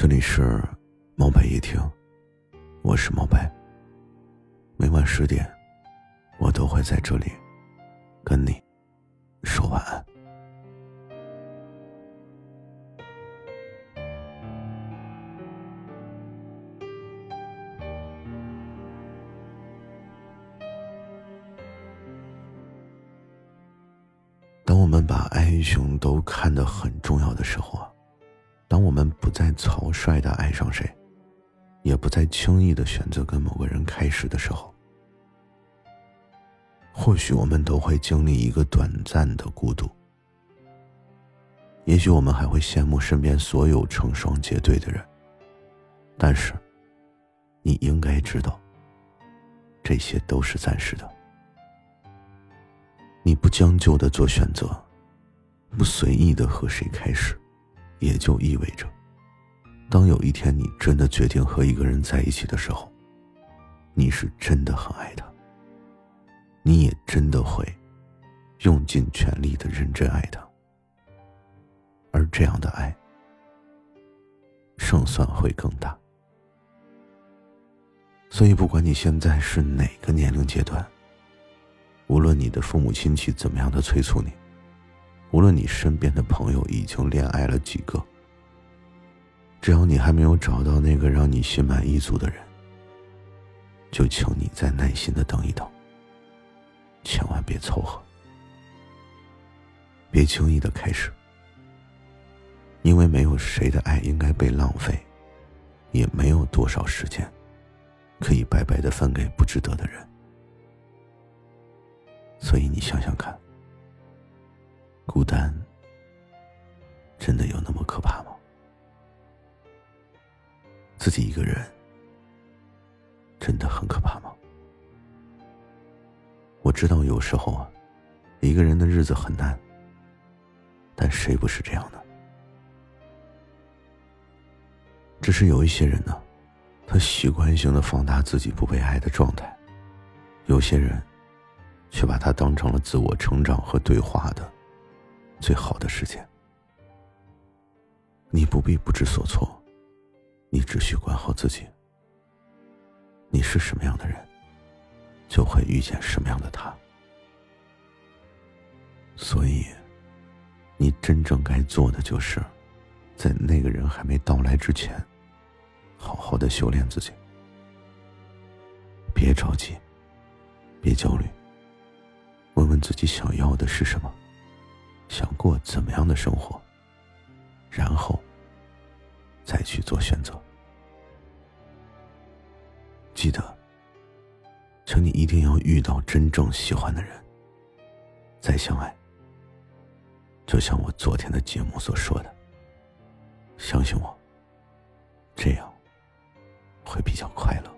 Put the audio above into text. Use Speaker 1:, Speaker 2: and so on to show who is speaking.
Speaker 1: 这里是猫白夜听，我是猫白。每晚十点，我都会在这里跟你说晚安。当我们把爱情都看得很重要的时候。当我们不再草率的爱上谁，也不再轻易的选择跟某个人开始的时候，或许我们都会经历一个短暂的孤独。也许我们还会羡慕身边所有成双结对的人，但是，你应该知道，这些都是暂时的。你不将就的做选择，不随意的和谁开始。也就意味着，当有一天你真的决定和一个人在一起的时候，你是真的很爱他，你也真的会用尽全力的认真爱他，而这样的爱，胜算会更大。所以，不管你现在是哪个年龄阶段，无论你的父母亲戚怎么样的催促你。无论你身边的朋友已经恋爱了几个，只要你还没有找到那个让你心满意足的人，就请你再耐心的等一等。千万别凑合，别轻易的开始，因为没有谁的爱应该被浪费，也没有多少时间可以白白的分给不值得的人。所以你想想看。孤单真的有那么可怕吗？自己一个人真的很可怕吗？我知道有时候啊，一个人的日子很难，但谁不是这样的？只是有一些人呢，他习惯性的放大自己不被爱的状态，有些人却把他当成了自我成长和对话的。最好的时间，你不必不知所措，你只需管好自己。你是什么样的人，就会遇见什么样的他。所以，你真正该做的就是，在那个人还没到来之前，好好的修炼自己。别着急，别焦虑，问问自己想要的是什么。想过怎么样的生活，然后再去做选择。记得，请你一定要遇到真正喜欢的人，再相爱。就像我昨天的节目所说的，相信我，这样会比较快乐。